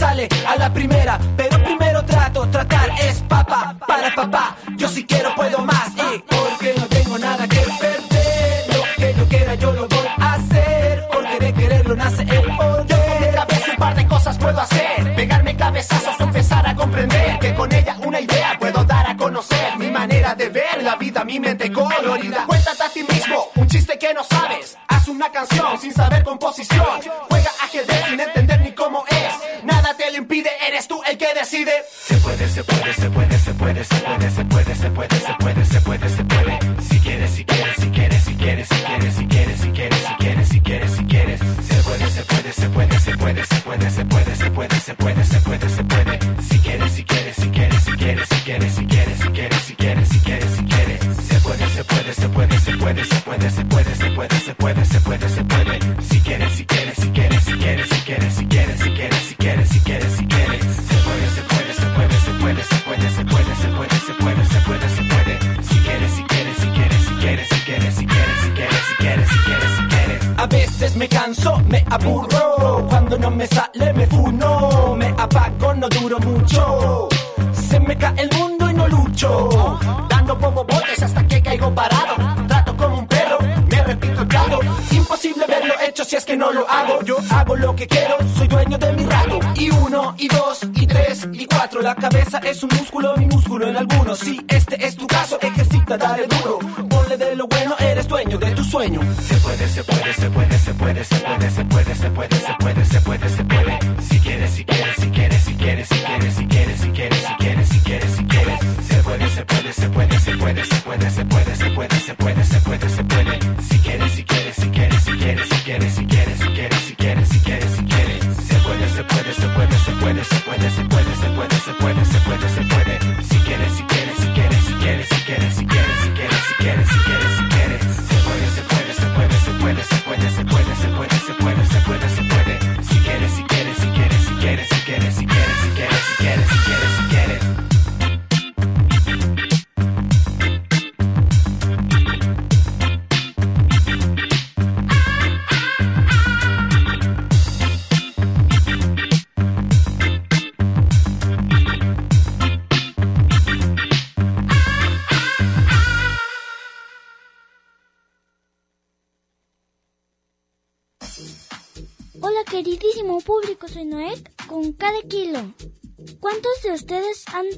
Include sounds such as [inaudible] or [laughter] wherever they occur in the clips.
Sale a la primera. Pero primero trato. Tratar es papá para papá. Yo si quiero puedo más. Y porque no tengo nada que perder. Lo que yo quiera yo lo voy a hacer. Porque de quererlo nace el poder. Yo con un par de cosas puedo hacer. Pegarme cabezazos, empezar a comprender. Que con ella una idea puedo dar a conocer. Mi manera de ver la vida, mi mente colorida. Cuéntate a ti mismo un chiste que no sabes. Haz una canción sin saber composición. Es un músculo minúsculo en algunos. Si este es tu caso, ejercita, dale duro. Ponle de lo bueno, eres dueño de tu sueño. Se puede, se puede, se puede, se puede, se puede, se puede, se puede, se puede, se puede, se puede. Si quieres, si quieres, si quieres, si quieres, si quieres, si quieres, si quieres, si quieres, si quieres, si quieres. Se puede, se puede, se puede, se puede, se puede, se puede, se puede,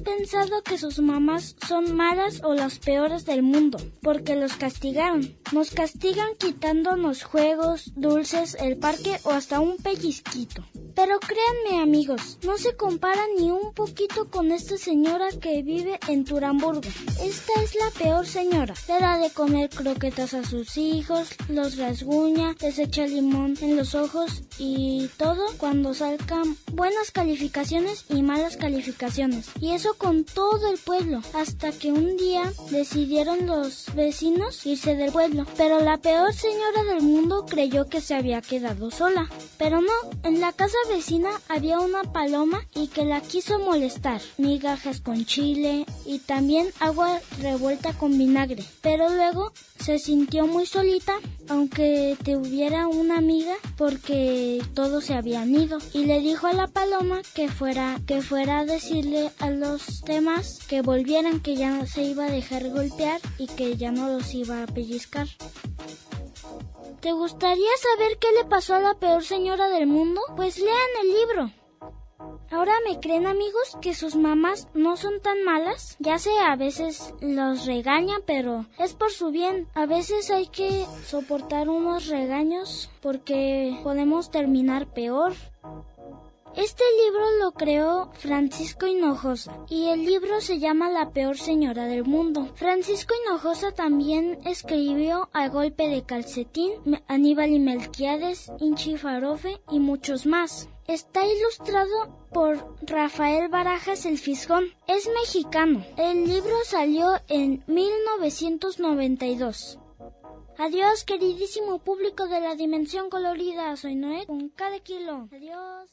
pensado que sus mamás son malas o las peores del mundo? Porque los castigaron. Nos castigan quitándonos juegos, dulces, el parque o hasta un pellizquito. Pero créanme amigos, no se compara ni un poquito con esta señora que vive en Turamburgo. Esta es la peor señora. Le da de comer croquetas a sus hijos, los rasguña, les echa limón en los ojos y todo cuando salgan buenas calificaciones y malas calificaciones. Y eso con todo el pueblo, hasta que un día decidieron los vecinos irse del pueblo. Pero la peor señora del mundo creyó que se había quedado sola. Pero no, en la casa vecina había una paloma y que la quiso molestar. Migajas con chile y también agua revuelta con vinagre. Pero luego se sintió muy solita, aunque tuviera una amiga, porque todos se habían ido. Y le dijo a la paloma que fuera, que fuera a decirle a los demás que volvieran, que ya no se iba a dejar golpear y que ya no los iba a pellizcar. ¿Te gustaría saber qué le pasó a la peor señora del mundo? Pues lean el libro. Ahora me creen amigos que sus mamás no son tan malas. Ya sé, a veces los regañan, pero es por su bien. A veces hay que soportar unos regaños porque podemos terminar peor. Este libro lo creó Francisco Hinojosa y el libro se llama La peor señora del mundo. Francisco Hinojosa también escribió A golpe de calcetín, Aníbal y Melquiades, Inchi Farofe y muchos más. Está ilustrado por Rafael Barajas el Fisgón. Es mexicano. El libro salió en 1992. Adiós, queridísimo público de la Dimensión Colorida. Soy Noé con cada kilo. Adiós.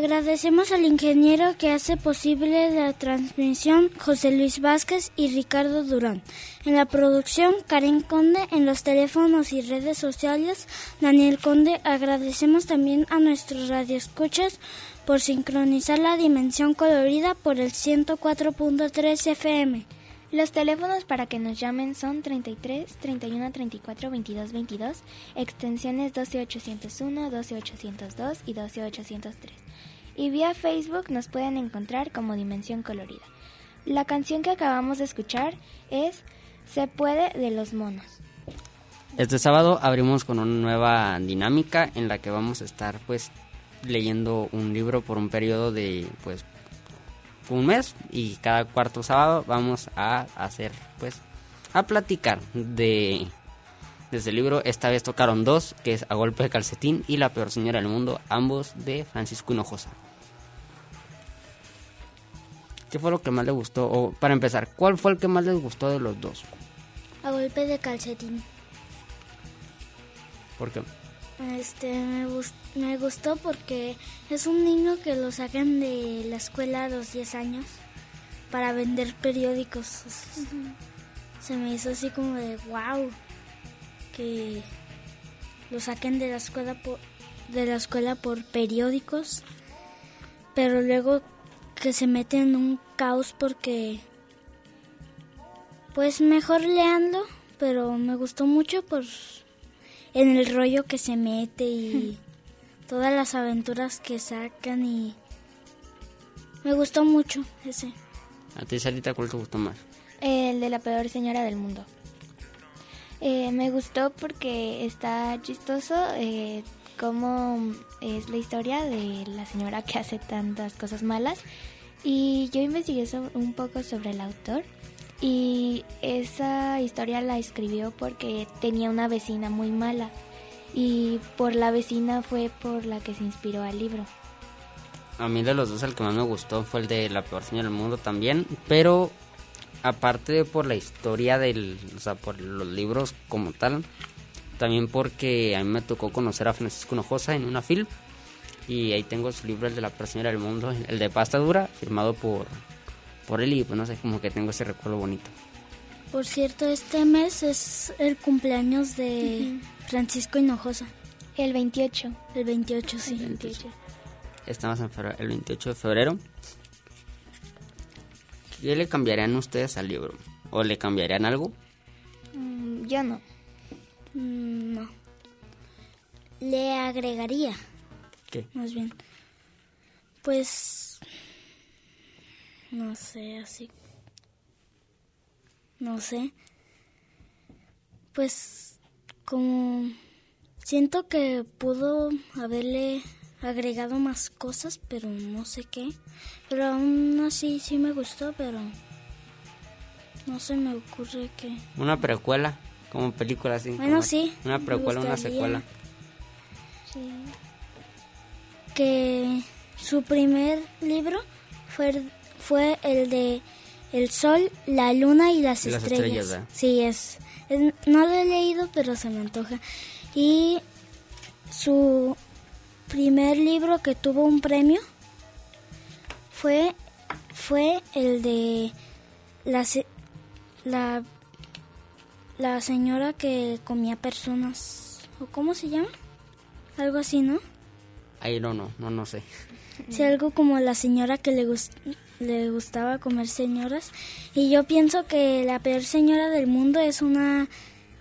Agradecemos al ingeniero que hace posible la transmisión José Luis Vázquez y Ricardo Durán. En la producción Karen Conde, en los teléfonos y redes sociales Daniel Conde. Agradecemos también a nuestros radioescuchas por sincronizar la dimensión colorida por el 104.3 FM. Los teléfonos para que nos llamen son 33 31 34 22 22, extensiones 12801, 12802 y 12803. Y vía Facebook nos pueden encontrar como Dimensión Colorida. La canción que acabamos de escuchar es Se puede de los monos. Este sábado abrimos con una nueva dinámica en la que vamos a estar pues leyendo un libro por un periodo de pues un mes y cada cuarto sábado vamos a hacer pues a platicar de desde el libro esta vez tocaron dos que es a golpe de calcetín y la peor señora del mundo ambos de Francisco Hinojosa ¿qué fue lo que más le gustó? o para empezar ¿cuál fue el que más les gustó de los dos? a golpe de calcetín ¿por qué? Este, me, me gustó porque es un niño que lo sacan de la escuela a los 10 años para vender periódicos. Se me hizo así como de wow, que lo saquen de la escuela por, de la escuela por periódicos, pero luego que se meten en un caos porque pues mejor leanlo, pero me gustó mucho por en el rollo que se mete y todas las aventuras que sacan y me gustó mucho ese. ¿A ti, Sarita, cuál te gustó más? El de la peor señora del mundo. Eh, me gustó porque está chistoso eh, cómo es la historia de la señora que hace tantas cosas malas. Y yo investigué un poco sobre el autor y esa historia la escribió porque tenía una vecina muy mala y por la vecina fue por la que se inspiró al libro. A mí de los dos el que más me gustó fue el de La peor señora del mundo también, pero aparte por la historia del, o sea, por los libros como tal, también porque a mí me tocó conocer a Francisco Hinojosa en una film y ahí tengo su libro el de La peor señora del mundo, el de pasta dura, firmado por por él y pues no sé, como que tengo ese recuerdo bonito. Por cierto, este mes es el cumpleaños de Francisco Hinojosa. El 28. El 28, sí. El 28. Estamos en el 28 de febrero. ¿Qué le cambiarían ustedes al libro? ¿O le cambiarían algo? Mm, yo no. Mm, No. Le agregaría. ¿Qué? Más bien. Pues. No sé, así. No sé. Pues. Como. Siento que pudo haberle agregado más cosas, pero no sé qué. Pero aún así sí me gustó, pero. No se me ocurre qué. Una precuela, como película así. Bueno, sí, Una precuela, una secuela. Sí. Que su primer libro fue, fue el de El Sol, la Luna y las Y las Estrellas. estrellas, sí, es, es- No lo he leído, pero se me antoja. Y su primer libro que tuvo un premio fue, fue el de la, la, la señora que comía personas. ¿O cómo se llama? Algo así, ¿no? Ahí no, no, no, no sé. Sí, algo como la señora que le, gus- le gustaba comer señoras. Y yo pienso que la peor señora del mundo es una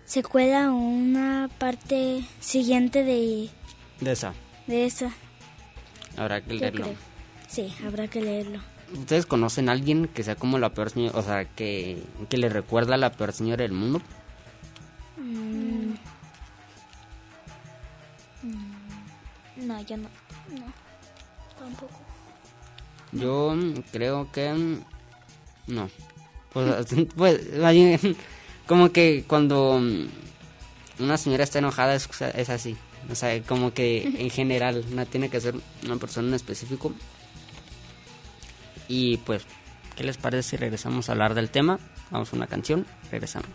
secuela o una parte siguiente de, De esa. de esa. Habrá que leerlo. Sí, habrá que leerlo. ¿Ustedes conocen a alguien que sea como la peor señora, o sea, que, que le recuerda a la peor señora del mundo? Mm, No, yo no. no, tampoco. Yo creo que no. Pues, [laughs] pues, como que cuando una señora está enojada es, es así. O sea, como que [laughs] en general no tiene que ser una persona en específico. Y pues, ¿qué les parece si regresamos a hablar del tema? Vamos a una canción, regresamos.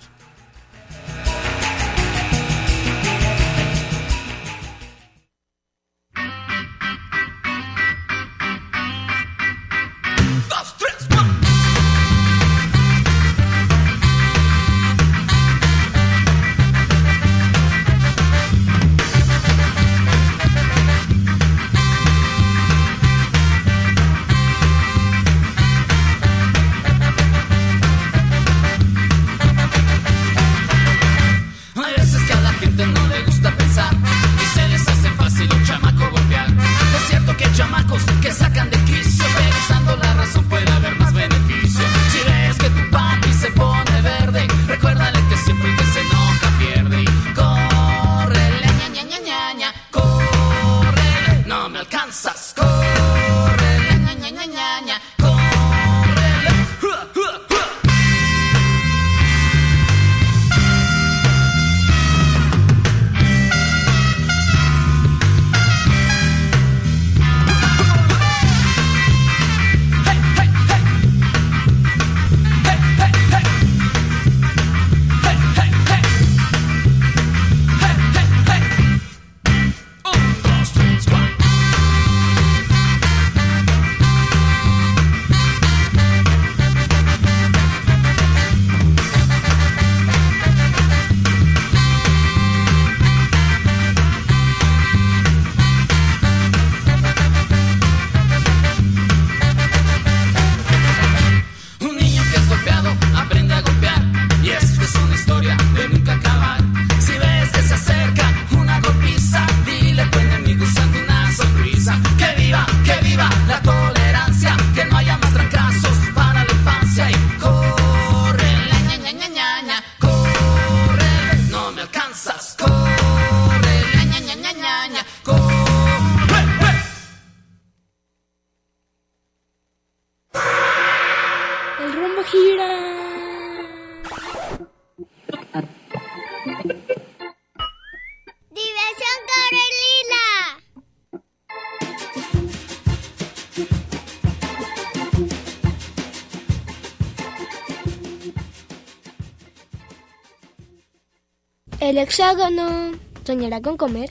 El hexágono soñará con comer.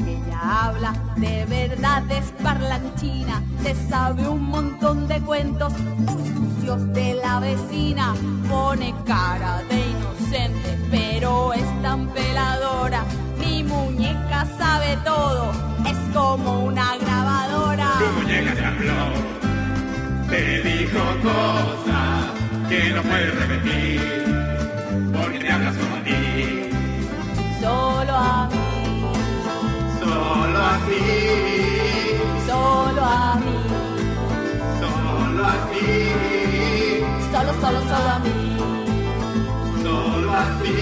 habla, de verdad es parlanchina, se sabe un montón de cuentos muy sucios de la vecina, pone cara de inocente, pero es tan peladora, mi muñeca sabe todo, es como una grabadora. Tu muñeca te habló, te dijo cosas que no puedes repetir, porque te habla solo a ti. Solo a mí, Solo a ti, solo a mí, solo a ti, solo, solo, solo a mí, solo a ti,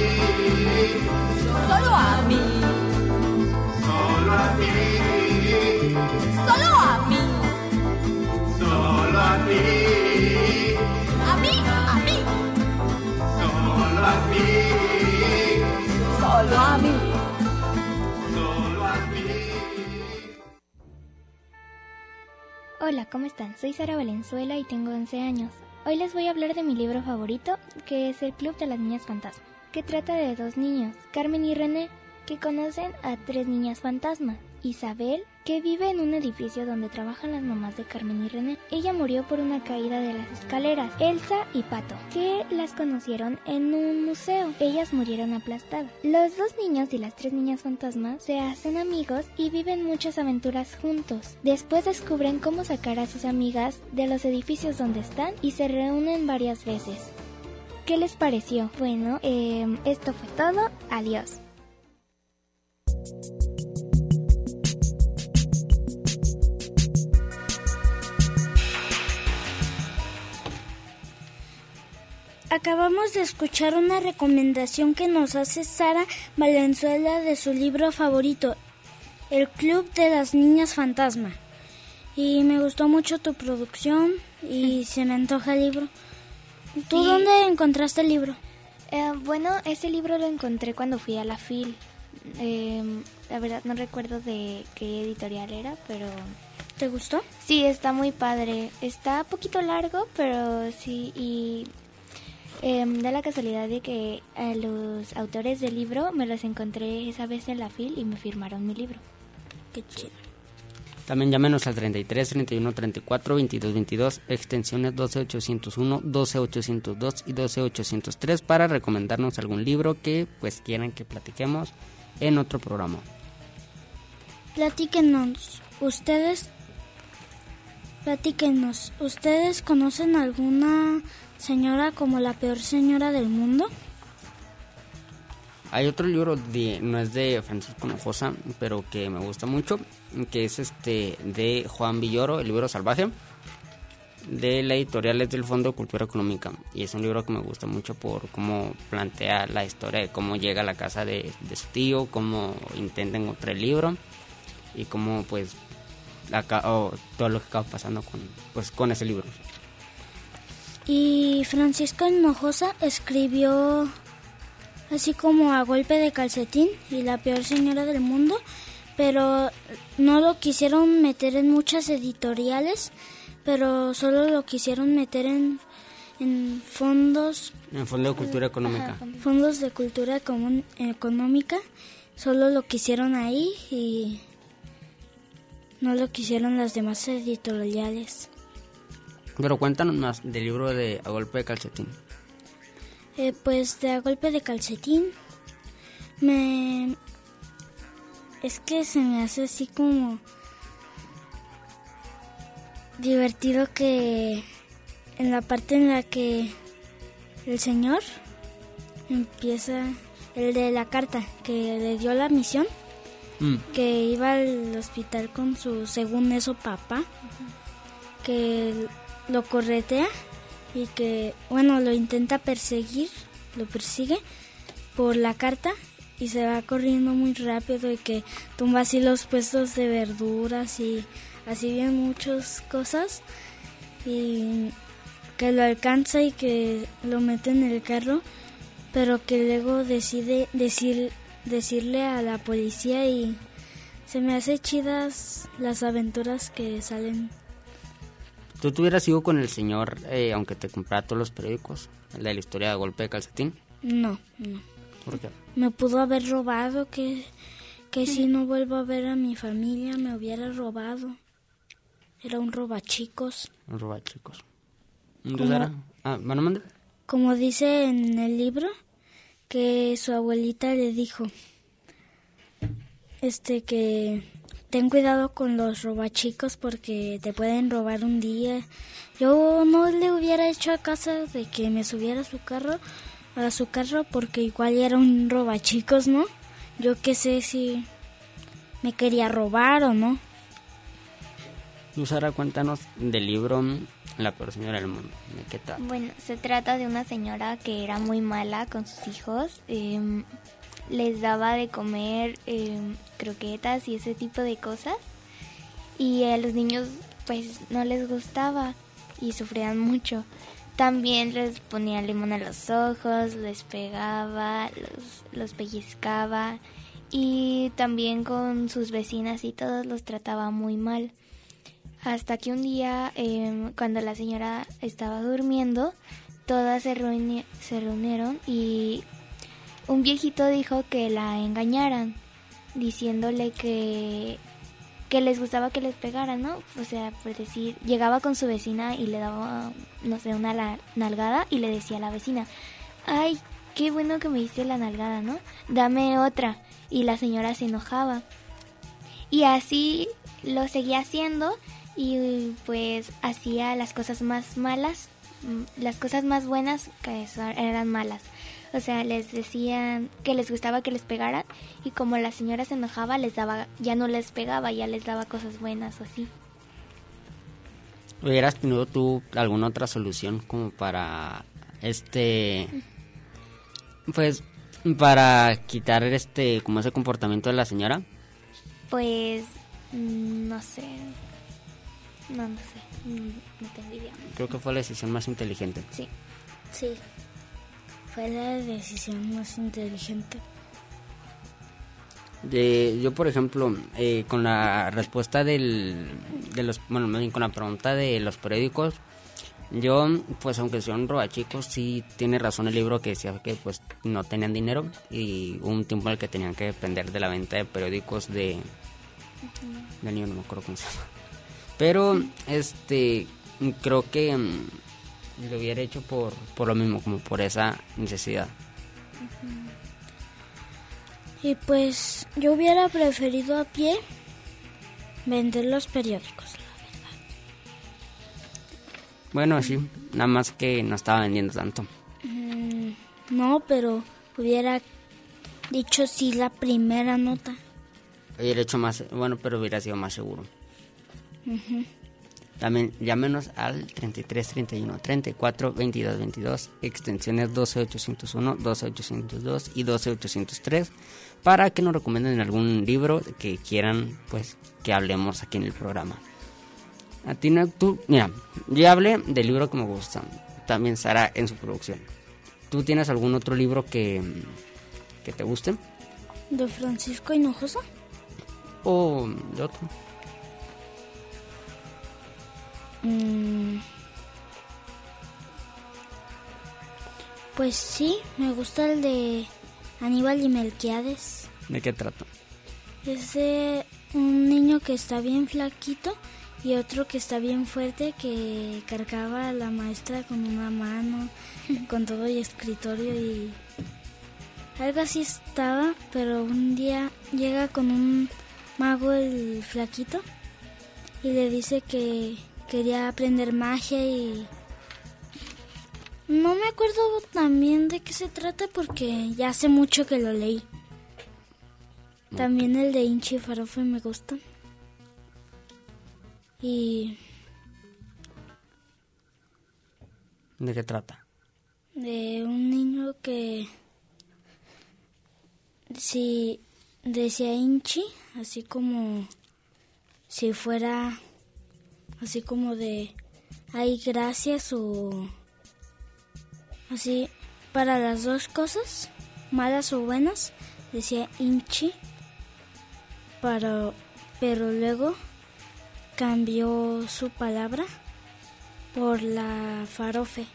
solo a mí, solo a ti, solo a mí, solo a ti, a mí, a mí, solo a ti, solo a mí. Hola, ¿cómo están? Soy Sara Valenzuela y tengo 11 años. Hoy les voy a hablar de mi libro favorito, que es El Club de las Niñas Fantasma, que trata de dos niños, Carmen y René, que conocen a tres niñas fantasma. Isabel, que vive en un edificio donde trabajan las mamás de Carmen y René. Ella murió por una caída de las escaleras. Elsa y Pato, que las conocieron en un museo. Ellas murieron aplastadas. Los dos niños y las tres niñas fantasmas se hacen amigos y viven muchas aventuras juntos. Después descubren cómo sacar a sus amigas de los edificios donde están y se reúnen varias veces. ¿Qué les pareció? Bueno, eh, esto fue todo. Adiós. Acabamos de escuchar una recomendación que nos hace Sara Valenzuela de su libro favorito, El Club de las Niñas Fantasma. Y me gustó mucho tu producción y se me antoja el libro. ¿Tú Sí. dónde encontraste el libro? Eh, bueno, ese libro lo encontré cuando fui a la FIL. Eh, la verdad no recuerdo de qué editorial era, pero... ¿Te gustó? Sí, está muy padre. Está poquito largo, pero sí, y eh, da la casualidad de que a los autores del libro me los encontré esa vez en la FIL y me firmaron mi libro. Qué chido. También llámenos al 33 31 34 22 22, extensiones 12 801, 12 802 y 12 803 para recomendarnos algún libro que pues quieran que platiquemos en otro programa. Platíquenos, ustedes, platíquenos, ¿ustedes conocen alguna señora como la peor señora del mundo? Hay otro libro de no es de Francisco Nojosa, pero que me gusta mucho, que es este de Juan Villoro, el libro salvaje de la editorial es del Fondo de Cultura Económica y es un libro que me gusta mucho por cómo plantea la historia de cómo llega a la casa de, su tío, cómo intenta encontrar el libro y cómo pues acá, oh, todo lo que acaba pasando con pues con ese libro. Y Francisco Hinojosa escribió así como a golpe de calcetín y la peor señora del mundo, pero no lo quisieron meter en muchas editoriales, pero solo lo quisieron meter en, en fondos En Fondo de Cultura Económica. fondos de cultura económica, solo lo quisieron ahí y no lo quisieron las demás editoriales. Pero cuéntanos más del libro de A golpe de calcetín. Eh, pues de a golpe de calcetín me es que se me hace así como divertido que en la parte en la que el señor empieza el de la carta que le dio la misión mm. que iba al hospital con su, según eso, papá, que lo corretea y que, bueno, lo intenta perseguir, lo persigue por la carta y se va corriendo muy rápido y que tumba así los puestos de verduras y así bien muchas cosas y que lo alcanza y que lo mete en el carro, pero que luego decide decir, decirle a la policía y se me hace chidas las aventuras que salen. ¿Tú te hubieras ido con el señor, eh, aunque te comprara todos los periódicos, el de la historia de golpe de calcetín? No, no. ¿Por qué? Me pudo haber robado, que, que si no vuelvo a ver a mi familia me hubiera robado. Era un robachicos. Un robachicos. Como, ah, ¿Van Como dice en el libro, que su abuelita le dijo, este que ten cuidado con los robachicos porque te pueden robar un día. Yo no le hubiera hecho a casa de que me subiera a su carro, a su carro porque igual era un robachicos, ¿no? Yo qué sé si me quería robar o no. Sara, cuéntanos del libro La peor señora del mundo. ¿De qué tal? Bueno, se trata de una señora que era muy mala con sus hijos. Em, les daba de comer em, croquetas y ese tipo de cosas. Y a los niños pues no les gustaba y sufrían mucho. También les ponía limón a los ojos, les pegaba, los, los pellizcaba y también con sus vecinas y todos los trataba muy mal. Hasta que un día, em, cuando la señora estaba durmiendo, todas se, se reunieron y un viejito dijo que la engañaran, diciéndole que, que les gustaba que les pegaran, ¿no? O sea, por decir, llegaba con su vecina y le daba, no sé, una nalgada y le decía a la vecina, ay, qué bueno que me diste la nalgada, ¿no? Dame otra. Y la señora se enojaba. Y así lo seguía haciendo y pues hacía las cosas más malas, mm, las cosas más buenas que eran malas. O sea, les decían que les gustaba que les pegaran y como la señora se enojaba, les daba, ya no les pegaba, ya les daba cosas buenas o así. ¿Hubieras tenido tú alguna otra solución como para este, pues, para quitar este, como ese comportamiento de la señora? Pues, mm, no sé. No, no sé. No tengo idea. Creo que fue la decisión más inteligente. Sí. Sí. Fue la decisión más inteligente. De, yo, por ejemplo, eh, con la respuesta del, de los, bueno, con la pregunta de los periódicos, yo, pues aunque sea un robachicos, sí tiene razón el libro que decía que pues no tenían dinero y un tiempo en el que tenían que depender de la venta de periódicos de... De niño, no me acuerdo cómo se llama. Pero, este, creo que mm, lo hubiera hecho por, por lo mismo, como por esa necesidad. Y pues yo hubiera preferido a pie vender los periódicos, la verdad. Bueno, sí, nada más que no estaba vendiendo tanto. Mm, no, pero hubiera dicho sí la primera nota. Hubiera hecho más, bueno, pero hubiera sido más seguro. También llámenos al 33 31 34 22 22, extensiones 12 801, 12 802 y 12 803 para que nos recomienden algún libro que quieran pues que hablemos aquí en el programa. A ti, tú, mira, yo hablé del libro que me gusta, también Sara en su producción. ¿Tú tienes algún otro libro que, que te guste? ¿De Francisco Hinojosa? ¿O de otro? Mm. Pues sí, me gusta el de Aníbal y Melquiades. ¿De qué trata? Es de un niño que está bien flaquito y otro que está bien fuerte que cargaba a la maestra con una mano, [laughs] con todo el escritorio y algo así estaba, pero un día llega con un mago el flaquito y le dice que quería aprender magia y... No me acuerdo también de qué se trata porque ya hace mucho que lo leí. También el de Inchi Farofe me gusta. Y ¿De qué trata? de un niño que si decía Inchi, así como si fuera así como de ay gracias o así para las dos cosas, malas o buenas, decía Inchi, pero, pero luego cambió su palabra por la farofe.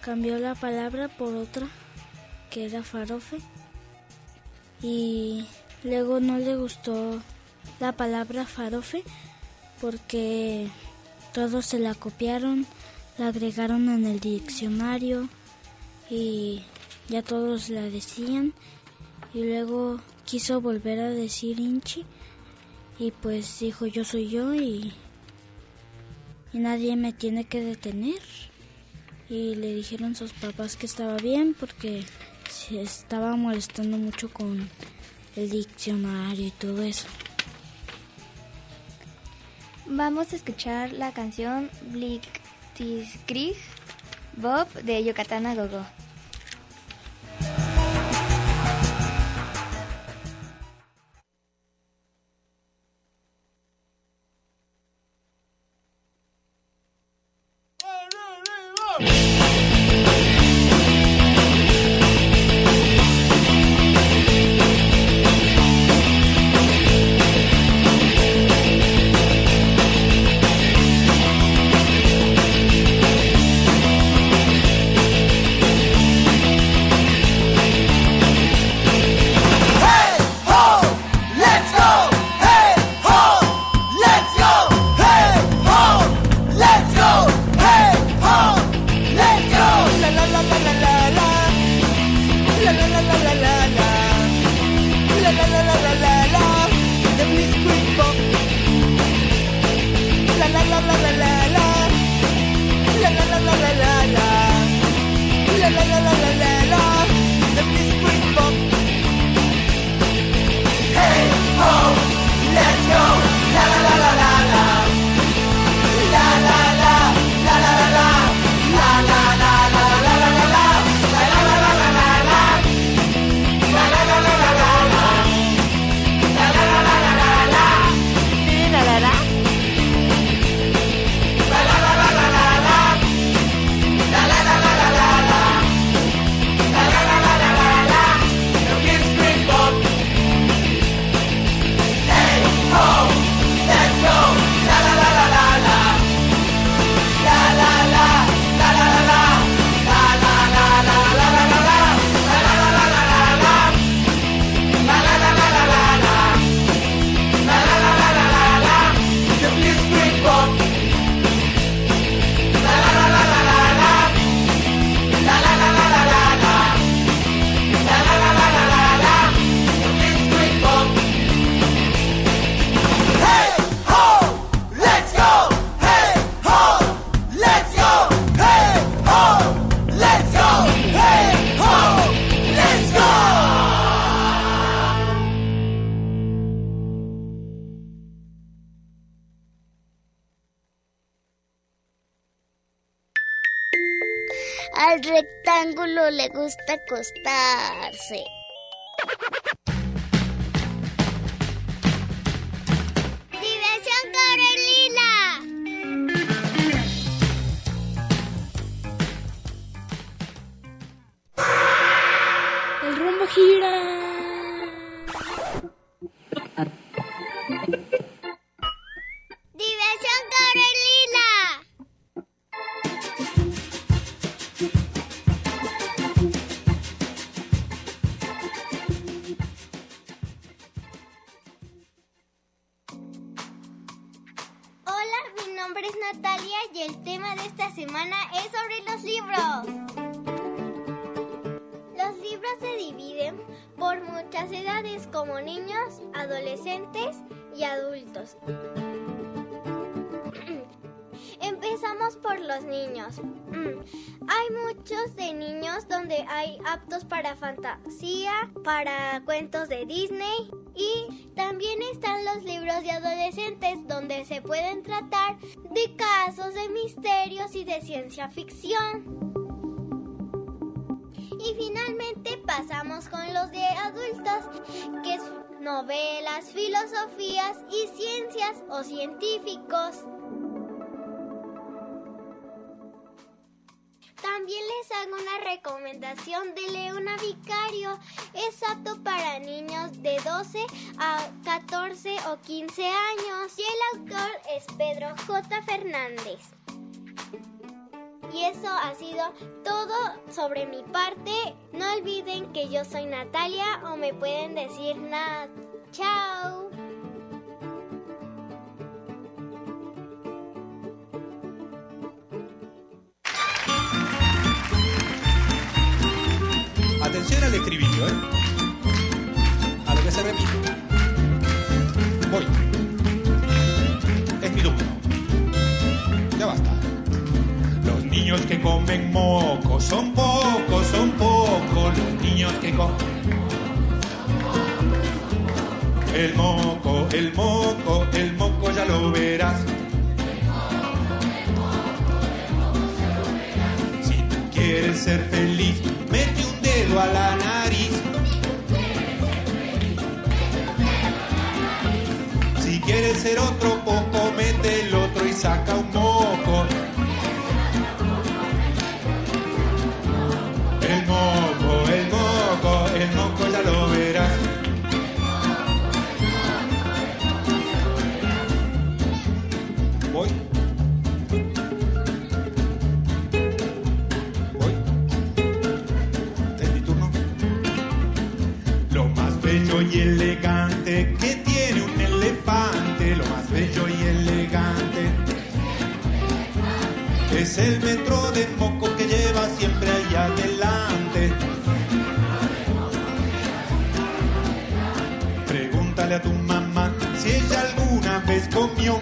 Cambió la palabra por otra que era farofe y luego no le gustó la palabra farofe porque todos se la copiaron, la agregaron en el diccionario y ya todos la decían y luego quiso volver a decir Inchi y pues dijo yo soy yo y, y nadie me tiene que detener y le dijeron sus papás que estaba bien porque se estaba molestando mucho con el diccionario y todo eso. Vamos a escuchar la canción Blitzkrieg Bob de Yucatán a Gogo. Rectángulo le gusta acostarse. Donde hay aptos para fantasía, para cuentos de Disney y también están los libros de adolescentes donde se pueden tratar de casos de misterios y de ciencia ficción. Y finalmente pasamos con los de adultos, que novelas, filosofías y ciencias o científicos. También les hago una recomendación de Leona Vicario. Es apto para niños de 12 a 14 o 15 años y el autor es Pedro J. Fernández. Y eso ha sido todo sobre mi parte. No olviden que yo soy Natalia o me pueden decir nada. Chao. A lo que se repite. Voy. Es mi turno. Ya basta. Los niños que comen moco son pocos, son pocos. Los niños que comen. El moco, el moco, el moco ya lo verás. Si tú quieres ser feliz, mete un dedo a la nariz. Quieres ser otro poco, mete el otro y saca un moco. El moco, el moco, el moco ya lo verás. Voy. Voy. Es mi turno. Lo más bello y elegante que el metro de moco que lleva siempre ahí adelante. Pregúntale a tu mamá si ella alguna vez comió.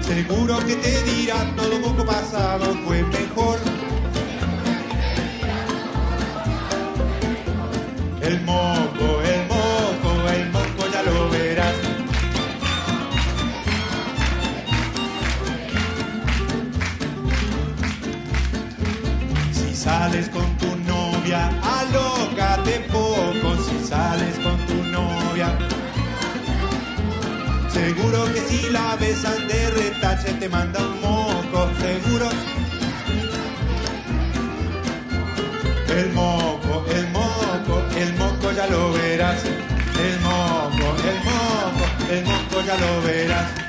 Seguro que te dirá todo poco pasado fue mejor. Sales con tu novia, alócate poco. Si sales con tu novia, seguro que si la besan de retache te manda un moco. Seguro. El moco, el moco, el moco ya lo verás. El moco, el moco, el moco ya lo verás.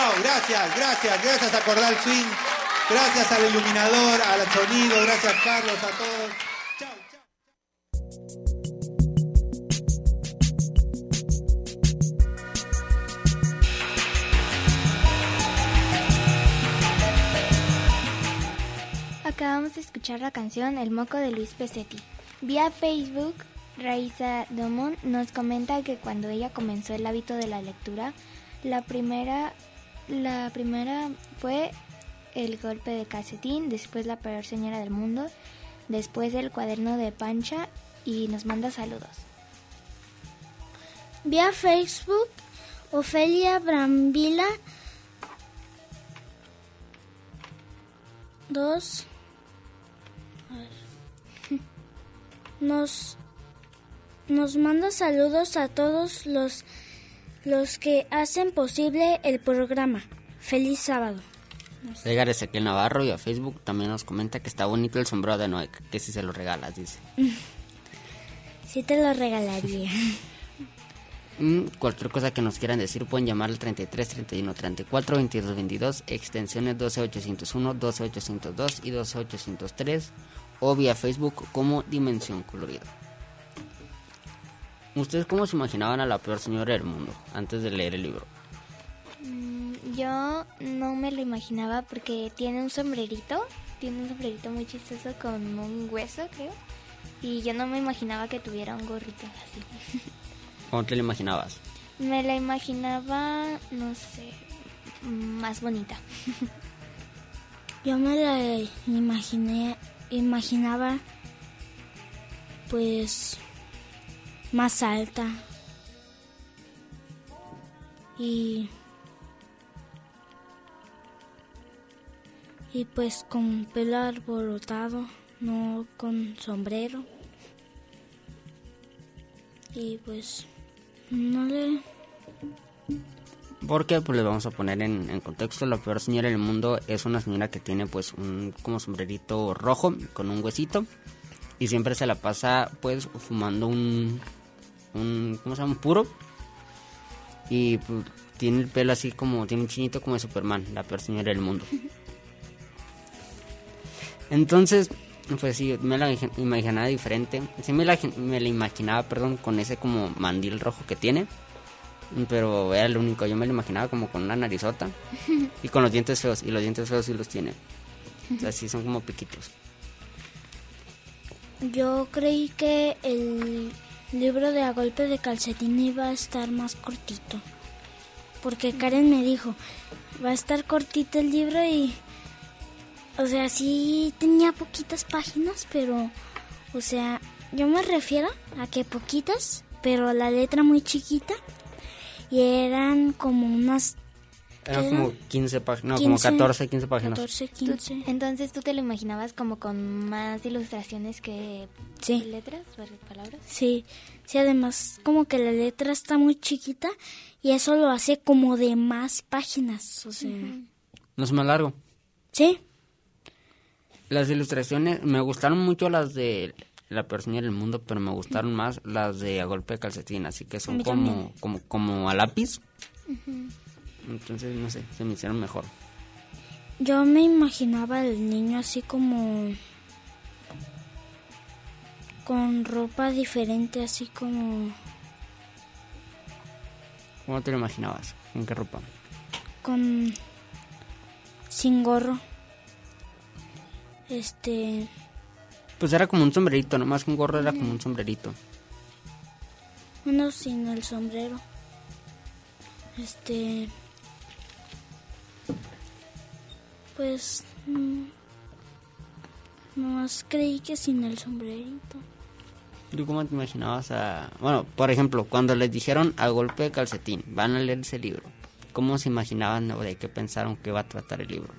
Gracias, gracias, gracias a Cordal Swing, gracias al iluminador, al sonido, gracias Carlos, a todos. Chao, chao. Acabamos de escuchar la canción El Moco de Luis Pesetti. Vía Facebook, Raiza Domón nos comenta que cuando ella comenzó el hábito de la lectura, la primera, la primera fue El golpe de calcetín, después La peor señora del mundo, después El cuaderno de Pancha y nos manda saludos. Vía Facebook, Ofelia Brambila. Dos. A ver. [laughs] Nos, nos manda saludos a todos los, los que hacen posible el programa. Feliz sábado. Edgar Ezequiel Navarro y a Facebook también nos comenta que está bonito el sombrero de Noé, que si se lo regalas, dice. [laughs] Sí te lo regalaría. [laughs] Mm, cualquier cosa que nos quieran decir pueden llamar al 33 31 34 22 22 extensiones 12 801 12 802 y 12 803 o vía Facebook como Dimensión Colorida. ¿Ustedes cómo se imaginaban a la peor señora del mundo antes de leer el libro? Mm, Yo no me lo imaginaba porque tiene un sombrerito, tiene un sombrerito muy chistoso con un hueso, creo. Y yo no me imaginaba que tuviera un gorrito así. ¿Cómo te lo imaginabas? Me la imaginaba, no sé, más bonita. Yo me la imaginé, imaginaba pues más alta. Y y pues con pelo alborotado, no con sombrero. Y pues no le Porque pues le vamos a poner en, en, contexto, la peor señora del mundo es una señora que tiene pues un como sombrerito rojo con un huesito y siempre se la pasa pues fumando un, un ¿cómo se llama? Un puro y pues, tiene el pelo así como, tiene un chinito como de Superman, la peor señora del mundo. [laughs] Entonces, pues sí, me la imaginaba diferente. Sí me la, me la imaginaba, perdón, con ese como mandil rojo que tiene. Pero era lo único, yo me lo imaginaba como con una narizota [laughs] y con los dientes feos. Y los dientes feos sí los tiene. O sea, sí son como piquitos. Yo creí que el libro de A Golpe de Calcetín iba a estar más cortito. Porque Karen me dijo, va a estar cortito el libro y... O sea, sí tenía poquitas páginas, pero... O sea, yo me refiero a que poquitas, pero la letra muy chiquita. Y eran como unas eran como 15 páginas, no, como 14, 15 páginas. 14, 15. ¿Tú, entonces tú te lo imaginabas como con más ilustraciones que sí. letras palabras? Sí, sí, además como que la letra está muy chiquita y eso lo hace como de más páginas, o sea. Uh -huh. ¿No es más largo? Sí. Las ilustraciones, me gustaron mucho las de La persona del mundo, pero me gustaron más las de A Golpe de Calcetín, así que son como, como, como a lápiz. Uh -huh. Entonces, no sé, se me hicieron mejor. Yo me imaginaba al niño así como con ropa diferente, así como... ¿Cómo te lo imaginabas? ¿En qué ropa? Con... sin gorro. Este... Pues era como un sombrerito, nomás que un gorro era como un sombrerito. Uno sin el sombrero. Este... Pues... Mm, nomás creí que sin el sombrerito. ¿Tú cómo te imaginabas a...? Bueno, por ejemplo, cuando les dijeron a golpe de calcetín, van a leer ese libro. ¿Cómo se imaginaban o de qué pensaron que iba a tratar el libro?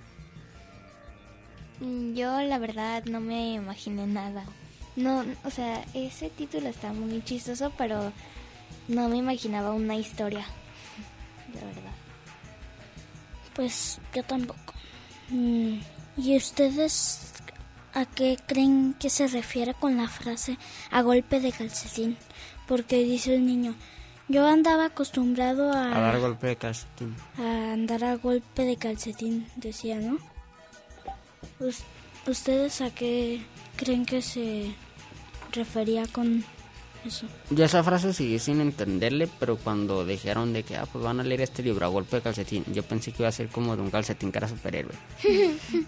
Yo la verdad no me imaginé nada. No, o sea, ese título está muy chistoso, pero no me imaginaba una historia. [laughs] La verdad. Pues yo tampoco. Mm, ¿Y ustedes a qué creen que se refiere con la frase a golpe de calcetín? Porque dice el niño, yo andaba acostumbrado a... A dar golpe de calcetín. A andar a golpe de calcetín, decía, ¿no? ¿Ustedes a qué creen que se refería con eso? Yo esa frase seguí sin entenderle, pero cuando dijeron de que ah, pues van a leer este libro a golpe de calcetín, yo pensé que iba a ser como de un calcetín que era superhéroe. [laughs]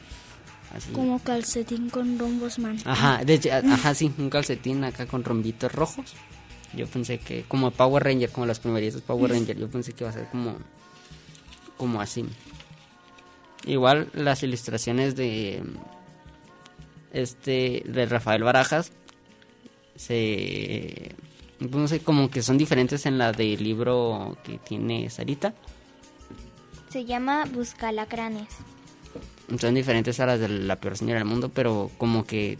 Así. Como calcetín con rombos man. Ajá, de hecho, ajá, sí, un calcetín acá con rombitos rojos. Yo pensé que, como Power Ranger, como los primeritos Power Ranger, yo pensé que iba a ser como, como así. Igual las ilustraciones de este de Rafael Barajas se no sé como que son diferentes en la del libro que tiene Sarita. Se llama Buscalacranes. Son diferentes a las de la peor señora del mundo, pero como que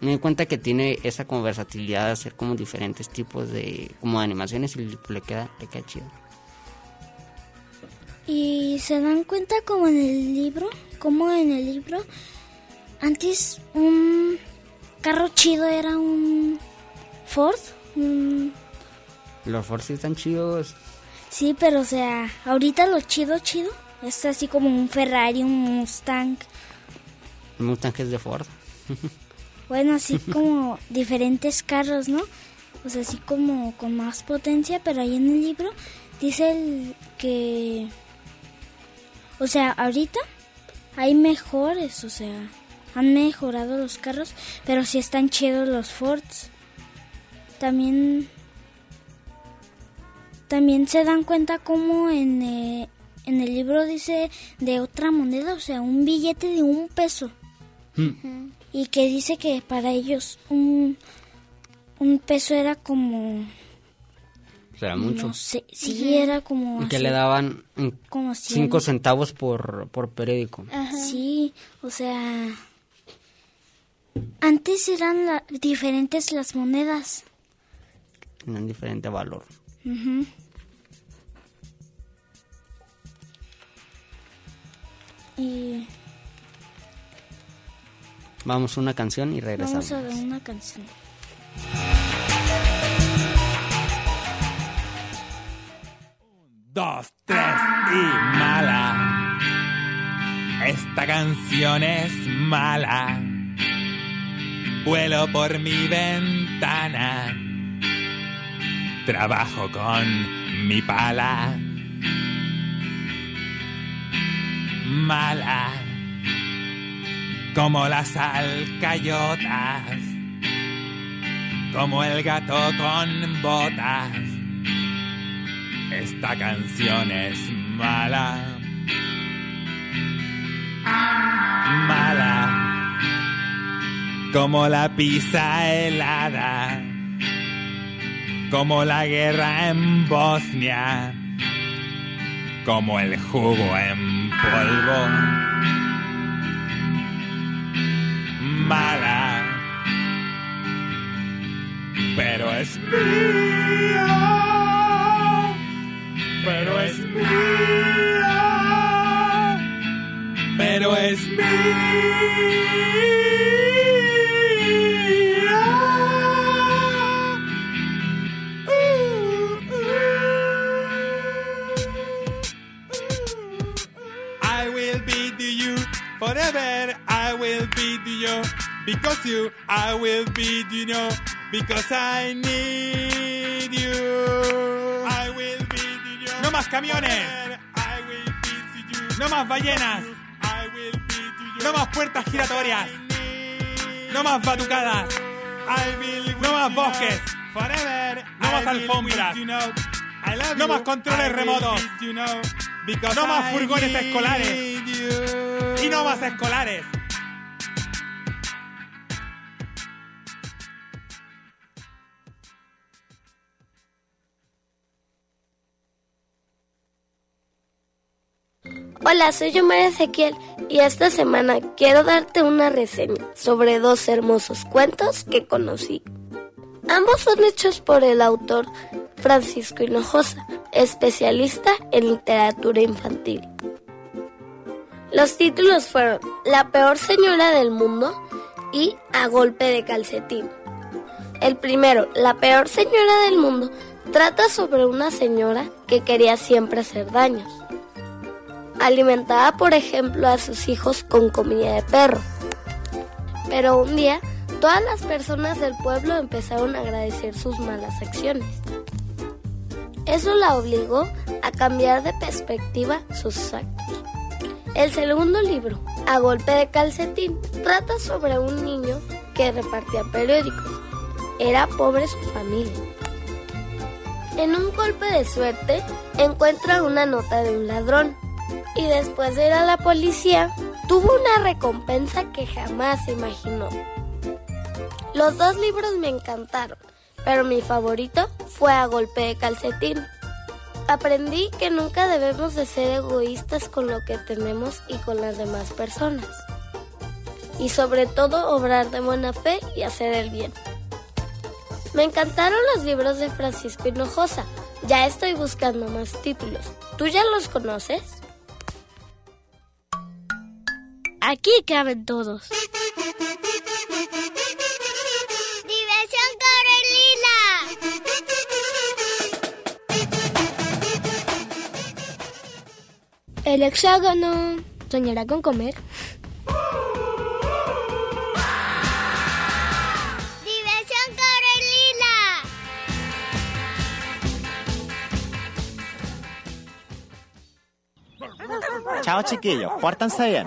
me di cuenta que tiene esa como versatilidad de hacer como diferentes tipos de como de animaciones y le queda le queda chido. Y se dan cuenta como en el libro, como en el libro, antes un carro chido era un Ford. Un... Los Ford sí están chidos. Sí, pero o sea, ahorita lo chido, chido, es así como un Ferrari, un Mustang. El Mustang es de Ford. [laughs] bueno, así como diferentes carros, ¿no? O sea, así como con más potencia, pero ahí en el libro dice el que... O sea, ahorita hay mejores, o sea, han mejorado los carros, pero sí están chidos los Fords. También también se dan cuenta como en, eh, en el libro dice de otra moneda, o sea, un billete de un peso. Mm. Y que dice que para ellos un, un peso era como... Será mucho. No sé, sí, era como... Que así, le daban mm, como cien. cinco centavos por, por periódico. Sí, o sea... Antes eran la- diferentes las monedas. Tienen diferente valor. Y Vamos a una canción y regresamos. vamos a ver una canción. dos, tres y mala. Esta canción es mala. Vuelo por mi ventana. Trabajo con mi pala. Mala. Como las alcayotas. Como el gato con botas. Esta canción es mala. Mala. Como la pizza helada. Como la guerra en Bosnia. Como el jugo en polvo. Mala. Pero es mía pero es mía, pero es I forever. I will be to you because you. I will be to you know because I need you. I will be to you. No más camiones. I will be to you. No más ballenas. I will be to you. No más puertas giratorias. No más batucadas. I will no más bosques. Forever. No más alfombras. No más controles remotos. No más furgones escolares. Y no más escolares. Hola, soy Omar Ezequiel y esta semana quiero darte una reseña sobre dos hermosos cuentos que conocí. Ambos son hechos por el autor Francisco Hinojosa, especialista en literatura infantil. Los títulos fueron La peor señora del mundo y A golpe de calcetín. El primero, La peor señora del mundo, trata sobre una señora que quería siempre hacer daños. Alimentaba, por ejemplo, a sus hijos con comida de perro. Pero un día, todas las personas del pueblo empezaron a agradecer sus malas acciones. Eso la obligó a cambiar de perspectiva sus actos. El segundo libro, A golpe de calcetín, trata sobre un niño que repartía periódicos. Era pobre su familia. En un golpe de suerte, encuentra una nota de un ladrón y después de ir a la policía, tuvo una recompensa que jamás imaginó. Los dos libros me encantaron, pero mi favorito fue A golpe de calcetín. Aprendí que nunca debemos de ser egoístas con lo que tenemos y con las demás personas. Y sobre todo obrar de buena fe y hacer el bien. Me encantaron los libros de Francisco Hinojosa. Ya estoy buscando más títulos. ¿Tú ya los conoces? Aquí caben todos. El hexágono soñará con comer. ¡Diversión Carolina! Chao chiquillos, pórtanse bien.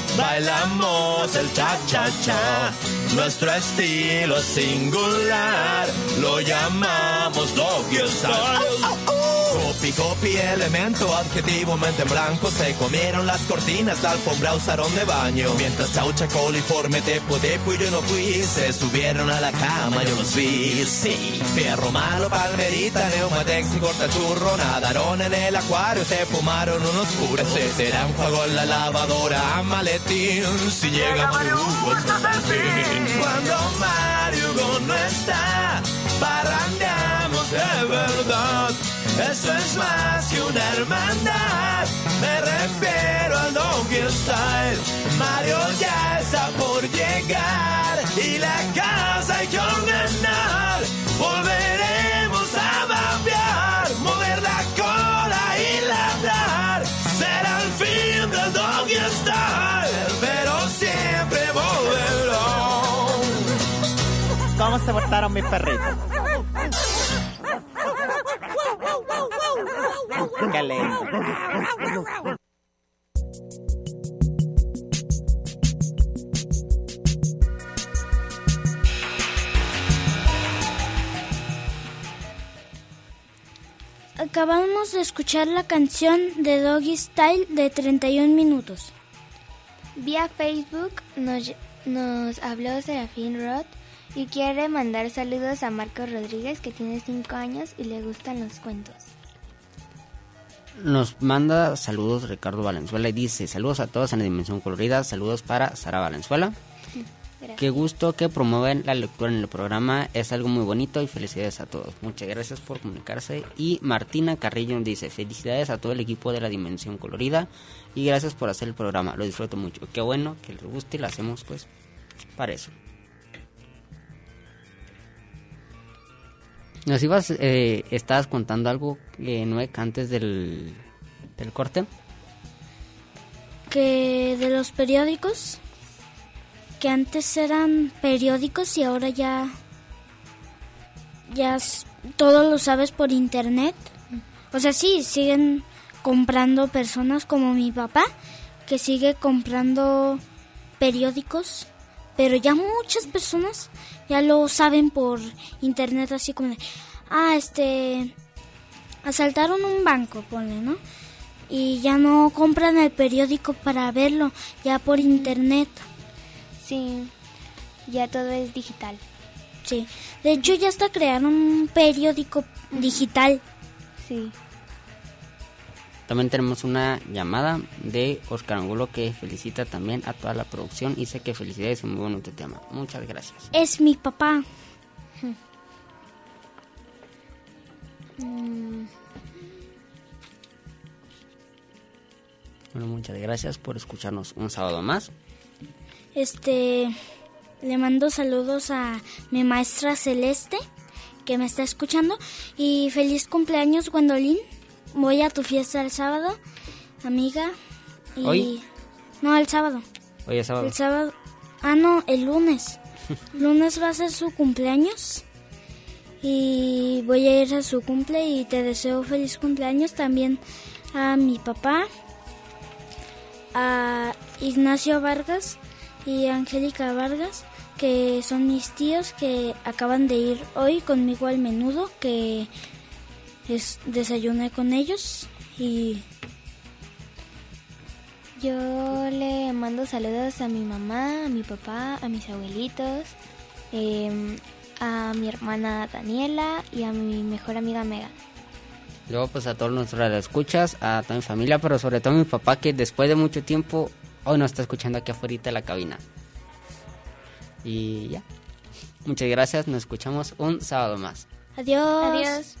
bailamos el cha-cha-cha. Nuestro estilo es singular, lo llamamos doggy style. Copy, copy, elemento, adjetivo, mente en blanco. Se comieron las cortinas, la alfombra usaron de baño. Mientras chaucha, coliforme, tepo, tepo y yo no fui. Se subieron a la cama, yo los vi, sí Fierro malo, palmerita, neumatex y cortachurro Nadaron en el acuario, se fumaron unos puros Se será un juego en la lavadora, Si llega Mario Hugo, Cuando Mario Hugo no está Parrandeamos de verdad eso es más que una hermandad. Me refiero al Donkey Style. Mario ya está por llegar y la casa hay que ordenar. Volveremos ¿Cómo se portaron mis perritos? Qué lindo. Acabamos de escuchar la canción de Doggy Style de 31 minutos. Vía Facebook nos, nos habló Serafín Roth y quiere mandar saludos a Marcos Rodríguez que tiene 5 años y le gustan los cuentos. Nos manda saludos Ricardo Valenzuela y dice saludos a todos en la Dimensión Colorida, saludos para Sara Valenzuela. Gracias. Qué gusto que promueven la lectura en el programa, es algo muy bonito y felicidades a todos. Muchas gracias por comunicarse. Y Martina Carrillo dice felicidades a todo el equipo de la Dimensión Colorida y gracias por hacer el programa, lo disfruto mucho. Qué bueno que les guste y lo hacemos pues para eso. Nos ibas, eh, estabas contando algo, eh, antes del, del corte. Que de los periódicos, que antes eran periódicos y ahora ya, ya todo lo sabes por internet. O sea, sí, siguen comprando personas como mi papá, que sigue comprando periódicos, pero ya muchas personas ya lo saben por internet, así como de, ah, este, asaltaron un banco, ponle, ¿no? Y ya no compran el periódico para verlo, ya por internet. Sí, ya todo es digital. Sí, de hecho ya hasta crearon un periódico digital. Sí. También tenemos una llamada de Oscar Angulo que felicita también a toda la producción y sé que felicidades es un muy bonito tema. Muchas gracias. Es mi papá. Bueno, muchas gracias por escucharnos un sábado más. Este, le mando saludos a mi maestra Celeste, que me está escuchando. Y feliz cumpleaños, Gwendolyn. Voy a tu fiesta el sábado, amiga. Y... ¿Hoy? No, el sábado. Hoy es sábado. El sábado. Ah, no, el lunes. [laughs] lunes va a ser su cumpleaños. Y voy a ir a su cumple y te deseo feliz cumpleaños también a mi papá, a Ignacio Vargas y Angélica Vargas, que son mis tíos que acaban de ir hoy conmigo al menudo, que es, desayuné con ellos y Yo le mando saludos a mi mamá, a mi papá, a mis abuelitos, em, a mi hermana Daniela y a mi mejor amiga Megan. Luego pues a todos nuestros escuchas, a toda mi familia, pero sobre todo a mi papá que después de mucho tiempo hoy nos está escuchando aquí afuera de la cabina. Y ya. Muchas gracias, nos escuchamos un sábado más. adiós. Adiós.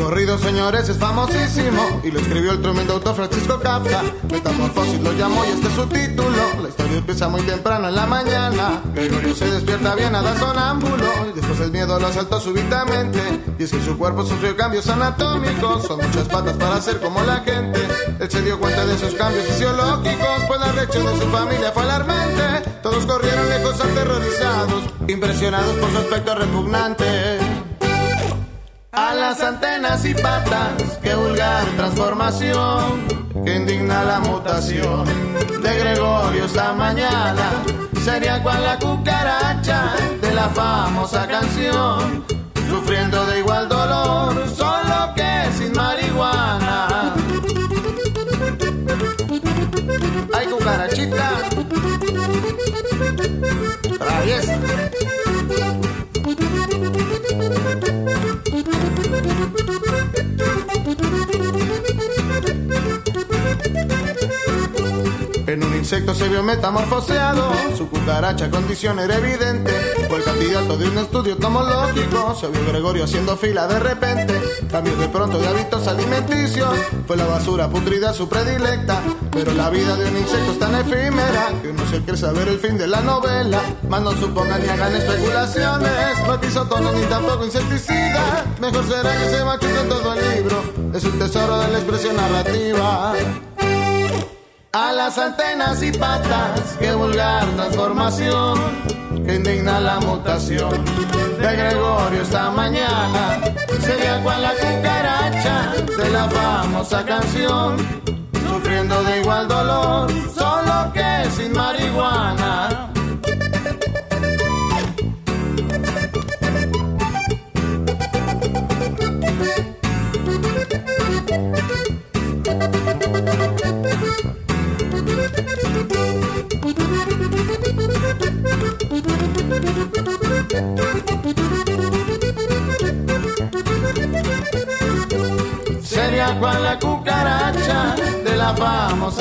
you. señores, es famosísimo y lo escribió el tremendo autor Francisco Kafka. Metamorfosis lo llamó y este es su título. La historia empieza muy temprano en la mañana. Gregorio se despierta bien a dar sonámbulo y después el miedo lo asaltó súbitamente. Y es que su cuerpo sufrió cambios anatómicos, son muchas patas para ser como la gente. Él se dio cuenta de esos cambios fisiológicos, pues la reacción de su familia fue alarmante. Todos corrieron lejos aterrorizados, impresionados por su aspecto repugnante. A las antenas y patas, qué vulgar transformación, que indigna la mutación de Gregorio esta mañana. Sería cual la cucaracha de la famosa canción, sufriendo de igual dolor, solo que sin marihuana. Ay, cucarachita. Traviesa. En un insecto se vio metamorfoseado, su cucaracha condición era evidente. Fue el candidato de un estudio tomológico, se vio Gregorio haciendo fila de repente. Cambió de pronto de hábitos alimenticios, fue la basura putrida su predilecta. Pero la vida de un insecto es tan efímera que uno se quiere saber el fin de la novela. Más no supongan ni hagan especulaciones, no pisotones ni tampoco insecticida. Mejor será que se machuque todo el libro, es un tesoro de la expresión narrativa. A las antenas y patas, qué vulgar transformación, que indigna la mutación de Gregorio esta mañana. Sería cual la cucaracha de la famosa canción,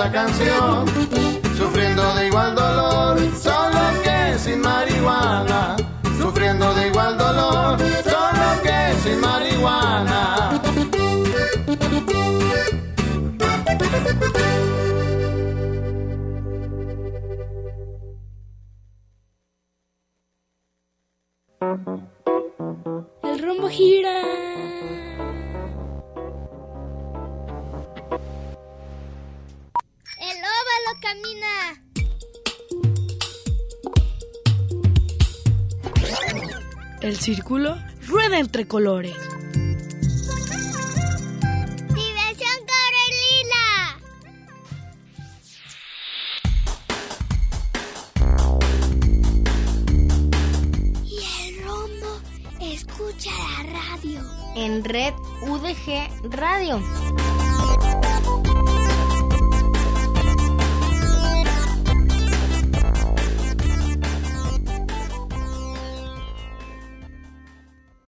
canción, sufriendo de igual dolor, solo que sin marihuana. Sufriendo de igual dolor, solo que sin marihuana. Entre colores. Diversión Carolina. Y el rombo escucha la radio. En Red UDG Radio.